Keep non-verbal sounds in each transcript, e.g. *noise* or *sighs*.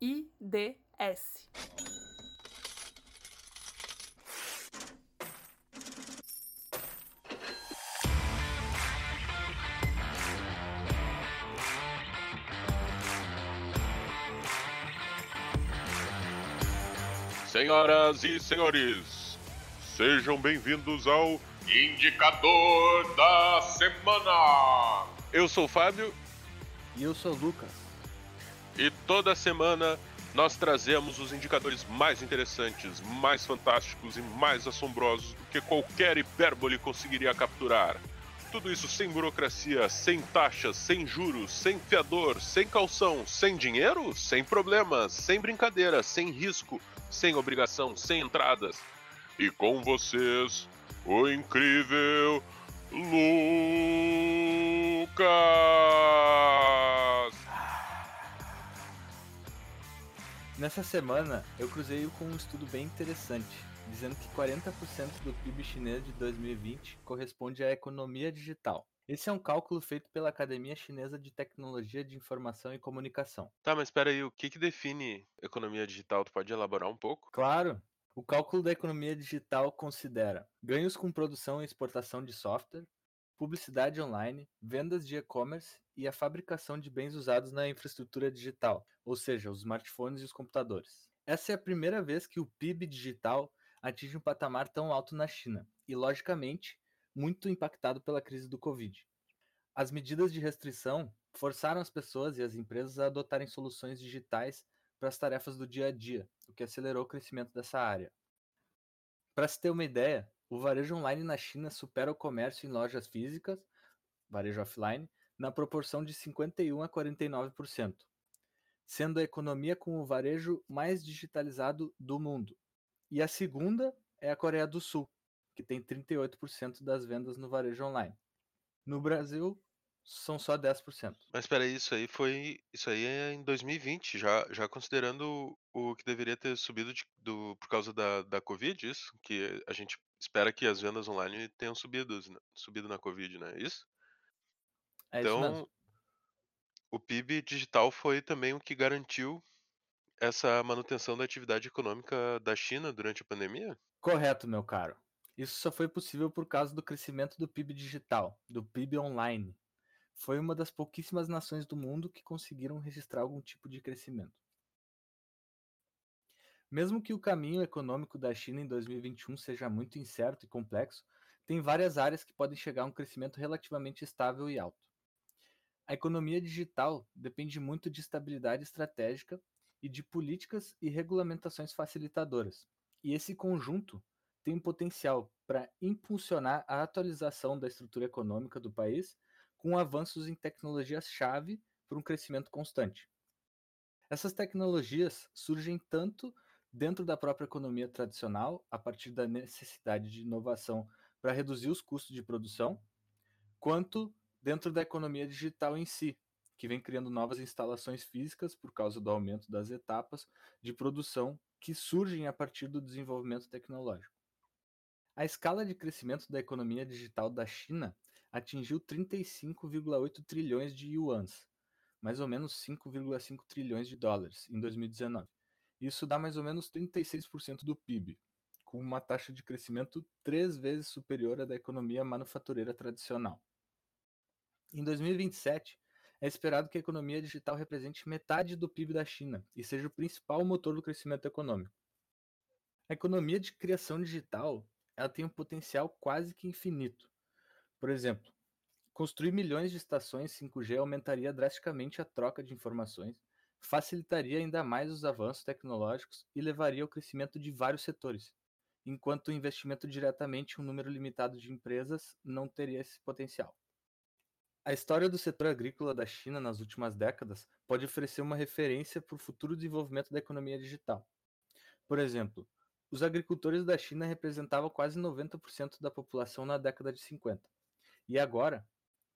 IDS. Senhoras e senhores, sejam bem-vindos ao Indicador da Semana. Eu sou o Fábio E eu sou o Lucas. E toda semana nós trazemos os indicadores mais interessantes, mais fantásticos e mais assombrosos do que qualquer hipérbole conseguiria capturar. Tudo isso sem burocracia, sem taxas, sem juros, sem fiador, sem calção, sem dinheiro, sem problemas, sem brincadeira, sem risco, sem obrigação, sem entradas. E com vocês, o incrível Lucas! Nessa semana, eu cruzei com um estudo bem interessante, dizendo que 40% do PIB chinês de 2020 corresponde à economia digital. Esse é um cálculo feito pela Academia Chinesa de Tecnologia de Informação e Comunicação. Tá, mas espera aí, o que que define economia digital? Tu pode elaborar um pouco? Claro, o cálculo da economia digital considera ganhos com produção e exportação de software, publicidade online, vendas de e-commerce e a fabricação de bens usados na infraestrutura digital, ou seja, os smartphones e os computadores. Essa é a primeira vez que o PIB digital atinge um patamar tão alto na China e, logicamente, muito impactado pela crise do Covid. As medidas de restrição forçaram as pessoas e as empresas a adotarem soluções digitais para as tarefas do dia a dia, o que acelerou o crescimento dessa área. Para se ter uma ideia, o varejo online na China supera o comércio em lojas físicas, varejo offline, na proporção de 51 a 49%, sendo a economia com o varejo mais digitalizado do mundo. E a segunda é a Coreia do Sul, que tem 38% das vendas no varejo online. No Brasil, são só 10%. Mas espera isso aí foi. Isso aí é em 2020, já, já considerando o que deveria ter subido de- do, por causa da, da Covid, isso? Que a gente espera que as vendas online tenham subido, né, subido na Covid, né? Isso? É isso mesmo. Então, o PIB digital foi também o que garantiu essa manutenção da atividade econômica da China durante a pandemia? Correto, meu caro. Isso só foi possível por causa do crescimento do PIB digital, do PIB online. Foi uma das pouquíssimas nações do mundo que conseguiram registrar algum tipo de crescimento. Mesmo que o caminho econômico da China em 2021 seja muito incerto e complexo, tem várias áreas que podem chegar a um crescimento relativamente estável e alto. A economia digital depende muito de estabilidade estratégica e de políticas e regulamentações facilitadoras. E esse conjunto tem potencial para impulsionar a atualização da estrutura econômica do país com avanços em tecnologias-chave para um crescimento constante. Essas tecnologias surgem tanto dentro da própria economia tradicional, a partir da necessidade de inovação para reduzir os custos de produção, quanto dentro da economia digital em si, que vem criando novas instalações físicas por causa do aumento das etapas de produção que surgem a partir do desenvolvimento tecnológico. A escala de crescimento da economia digital da China atingiu 35,8 trilhões de yuans, mais ou menos 5,5 trilhões de dólares, em 2019. Isso dá mais ou menos 36% do PIB, com uma taxa de crescimento três vezes superior à da economia manufatureira tradicional. Em 2027, é esperado que a economia digital represente metade do PIB da China e seja o principal motor do crescimento econômico. A economia de criação digital ela tem um potencial quase que infinito. Por exemplo, construir milhões de estações 5G aumentaria drasticamente a troca de informações, facilitaria ainda mais os avanços tecnológicos e levaria ao crescimento de vários setores, enquanto o investimento diretamente em um número limitado de empresas não teria esse potencial. A história do setor agrícola da China nas últimas décadas pode oferecer uma referência para o futuro desenvolvimento da economia digital. Por exemplo, os agricultores da China representavam quase 90% da população na década de 50. E agora,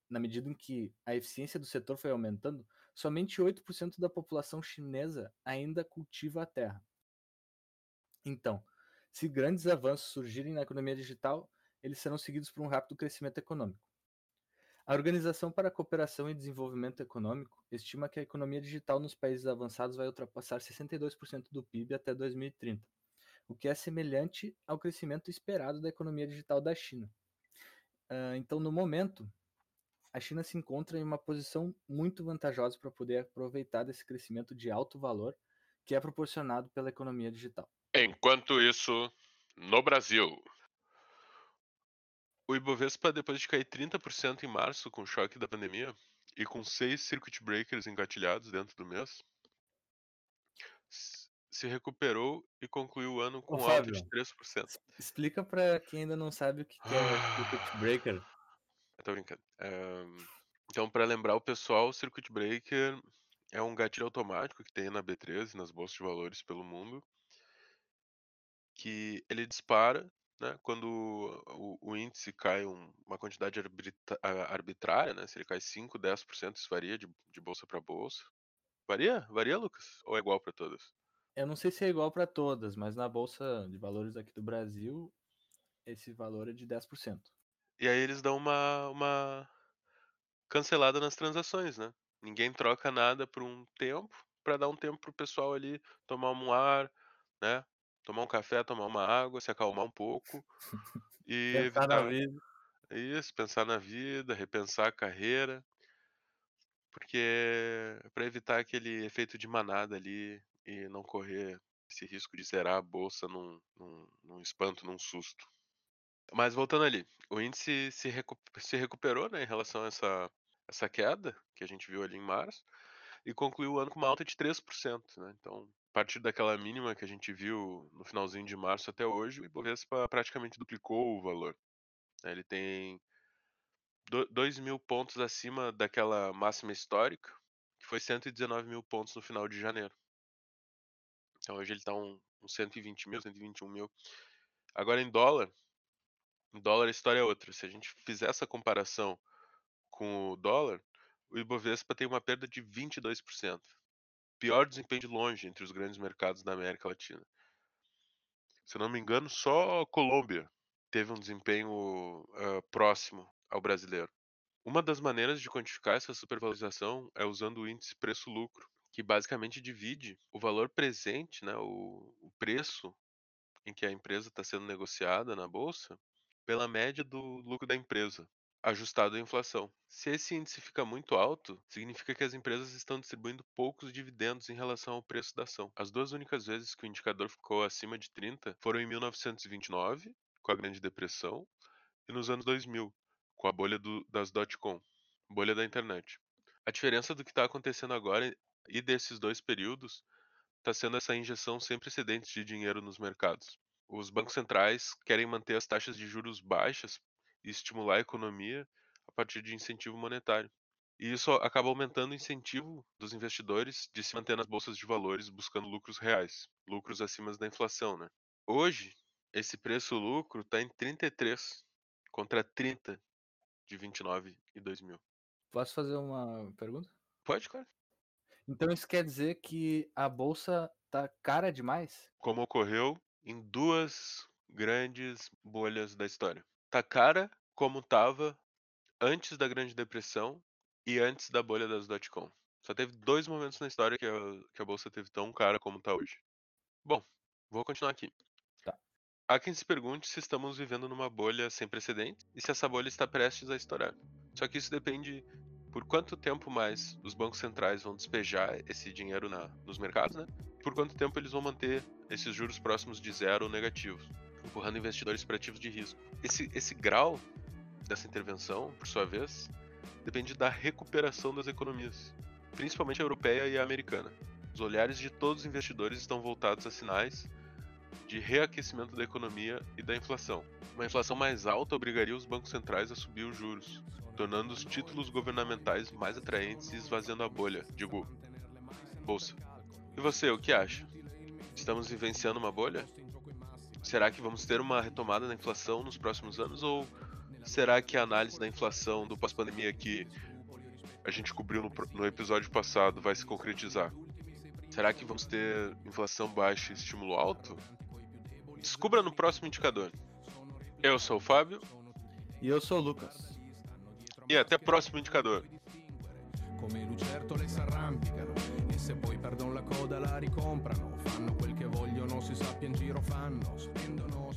na medida em que a eficiência do setor foi aumentando, somente 8% da população chinesa ainda cultiva a terra. Então, se grandes avanços surgirem na economia digital, eles serão seguidos por um rápido crescimento econômico. A Organização para a Cooperação e Desenvolvimento Econômico estima que a economia digital nos países avançados vai ultrapassar 62% do PIB até 2030, o que é semelhante ao crescimento esperado da economia digital da China. Uh, então, no momento, a China se encontra em uma posição muito vantajosa para poder aproveitar desse crescimento de alto valor que é proporcionado pela economia digital. Enquanto isso, no Brasil, o Ibovespa, depois de cair 30% em março com o choque da pandemia e com seis circuit breakers engatilhados dentro do mês, se recuperou e concluiu o ano com Ô, alta de 3%. Explica para quem ainda não sabe o que é circuit *sighs* breaker. Eu tô brincando. então, para lembrar o pessoal, o circuit breaker é um gatilho automático que tem na B13, nas bolsas de valores pelo mundo, que ele dispara né, quando o, o índice cai um, uma quantidade arbitrária, né, se ele cai 5, 10%, isso varia de, de bolsa para bolsa. Varia? Varia, Lucas? Ou é igual para todas? Eu não sei se é igual para todas, mas na bolsa de valores aqui do Brasil, esse valor é de 10%. E aí eles dão uma, uma cancelada nas transações, né? Ninguém troca nada por um tempo, para dar um tempo pro pessoal ali tomar um ar, né? Tomar um café, tomar uma água, se acalmar um pouco *laughs* e pensar evitar na vida. isso, pensar na vida, repensar a carreira, porque para evitar aquele efeito de manada ali e não correr esse risco de zerar a bolsa num, num, num espanto, num susto. Mas voltando ali, o índice se, recu se recuperou né, em relação a essa essa queda que a gente viu ali em março e concluiu o ano com uma alta de 3%, né? Então, a partir daquela mínima que a gente viu no finalzinho de março até hoje, o Ibovespa praticamente duplicou o valor. Né? Ele tem 2 mil pontos acima daquela máxima histórica, que foi 119 mil pontos no final de janeiro. Então hoje ele está um, uns 120 mil, 121 mil. Agora em dólar, em dólar a história é outra. Se a gente fizer essa comparação com o dólar, o Ibovespa tem uma perda de 22%. Pior desempenho de longe entre os grandes mercados da América Latina. Se eu não me engano, só a Colômbia teve um desempenho uh, próximo ao brasileiro. Uma das maneiras de quantificar essa supervalorização é usando o índice preço-lucro, que basicamente divide o valor presente, né, o, o preço em que a empresa está sendo negociada na bolsa, pela média do lucro da empresa ajustado à inflação. Se esse índice fica muito alto, significa que as empresas estão distribuindo poucos dividendos em relação ao preço da ação. As duas únicas vezes que o indicador ficou acima de 30 foram em 1929, com a Grande Depressão, e nos anos 2000, com a bolha do, das dot-com, bolha da internet. A diferença do que está acontecendo agora e desses dois períodos está sendo essa injeção sem precedentes de dinheiro nos mercados. Os bancos centrais querem manter as taxas de juros baixas e estimular a economia a partir de incentivo monetário. E isso acaba aumentando o incentivo dos investidores de se manter nas bolsas de valores buscando lucros reais, lucros acima da inflação, né? Hoje, esse preço-lucro está em 33 contra 30 de 29 e 2000. Posso fazer uma pergunta? Pode, claro. Então isso quer dizer que a bolsa tá cara demais? Como ocorreu em duas grandes bolhas da história tá cara como tava antes da Grande Depressão e antes da bolha das dot-com. Só teve dois momentos na história que a, que a bolsa teve tão cara como tá hoje. Bom, vou continuar aqui. Tá. Há quem se pergunte se estamos vivendo numa bolha sem precedentes e se essa bolha está prestes a estourar. Só que isso depende por quanto tempo mais os bancos centrais vão despejar esse dinheiro na, nos mercados, né? Por quanto tempo eles vão manter esses juros próximos de zero ou negativos empurrando investidores para ativos de risco. Esse, esse grau dessa intervenção, por sua vez, depende da recuperação das economias, principalmente a europeia e a americana. Os olhares de todos os investidores estão voltados a sinais de reaquecimento da economia e da inflação. Uma inflação mais alta obrigaria os bancos centrais a subir os juros, tornando os títulos governamentais mais atraentes e esvaziando a bolha, digo, bolsa. E você, o que acha? Estamos vivenciando uma bolha? Será que vamos ter uma retomada da inflação nos próximos anos ou será que a análise da inflação do pós-pandemia que a gente cobriu no, no, episódio passado vai se concretizar? Será que vamos ter inflação baixa e estímulo alto? Descubra no próximo indicador. Eu sou o Fábio. E eu sou o Lucas. E até próximo indicador. Come lucertole s'arrampicano e se poi perdono la coda la ricomprano. Fanno quel che vogliono, si sappia in giro fanno, spendono,